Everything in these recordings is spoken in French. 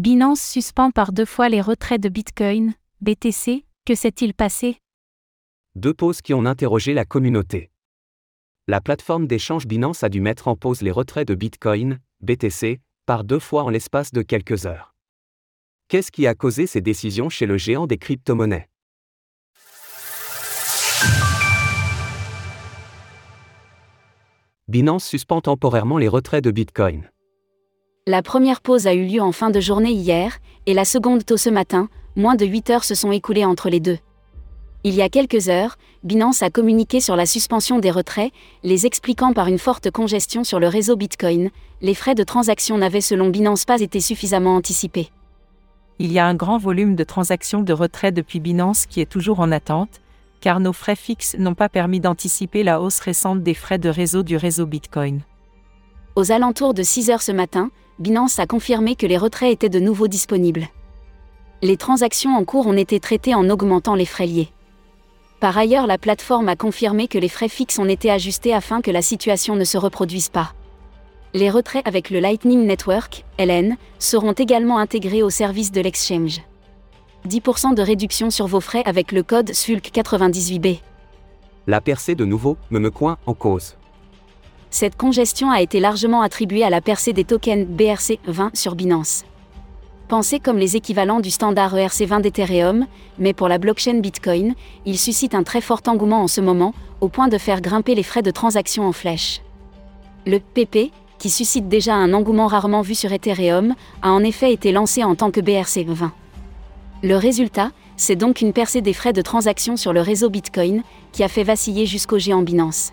Binance suspend par deux fois les retraits de Bitcoin, BTC, que s'est-il passé? Deux pauses qui ont interrogé la communauté. La plateforme d'échange Binance a dû mettre en pause les retraits de Bitcoin, BTC, par deux fois en l'espace de quelques heures. Qu'est-ce qui a causé ces décisions chez le géant des crypto-monnaies? Binance suspend temporairement les retraits de Bitcoin. La première pause a eu lieu en fin de journée hier, et la seconde tôt ce matin, moins de 8 heures se sont écoulées entre les deux. Il y a quelques heures, Binance a communiqué sur la suspension des retraits, les expliquant par une forte congestion sur le réseau Bitcoin, les frais de transaction n'avaient selon Binance pas été suffisamment anticipés. Il y a un grand volume de transactions de retrait depuis Binance qui est toujours en attente, car nos frais fixes n'ont pas permis d'anticiper la hausse récente des frais de réseau du réseau Bitcoin. Aux alentours de 6 heures ce matin, Binance a confirmé que les retraits étaient de nouveau disponibles. Les transactions en cours ont été traitées en augmentant les frais liés. Par ailleurs, la plateforme a confirmé que les frais fixes ont été ajustés afin que la situation ne se reproduise pas. Les retraits avec le Lightning Network, LN, seront également intégrés au service de l'exchange. 10% de réduction sur vos frais avec le code SULC98B. La percée de nouveau, me coin en cause. Cette congestion a été largement attribuée à la percée des tokens BRC20 sur Binance. Pensé comme les équivalents du standard ERC20 d'Ethereum, mais pour la blockchain Bitcoin, il suscite un très fort engouement en ce moment, au point de faire grimper les frais de transaction en flèche. Le PP, qui suscite déjà un engouement rarement vu sur Ethereum, a en effet été lancé en tant que BRC20. Le résultat, c'est donc une percée des frais de transaction sur le réseau Bitcoin, qui a fait vaciller jusqu'au géant Binance.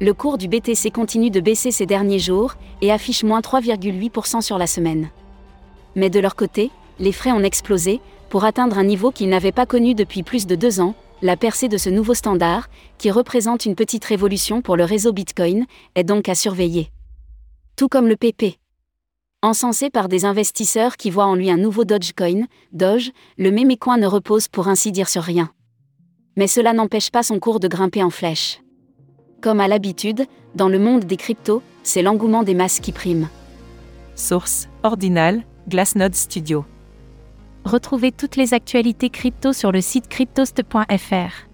Le cours du BTC continue de baisser ces derniers jours et affiche moins 3,8% sur la semaine. Mais de leur côté, les frais ont explosé, pour atteindre un niveau qu'ils n'avaient pas connu depuis plus de deux ans, la percée de ce nouveau standard, qui représente une petite révolution pour le réseau Bitcoin, est donc à surveiller. Tout comme le PP. Encensé par des investisseurs qui voient en lui un nouveau Dogecoin, Doge, le mémécoin ne repose pour ainsi dire sur rien. Mais cela n'empêche pas son cours de grimper en flèche. Comme à l'habitude, dans le monde des cryptos, c'est l'engouement des masses qui prime. Source Ordinal, Glassnode Studio. Retrouvez toutes les actualités crypto sur le site cryptost.fr.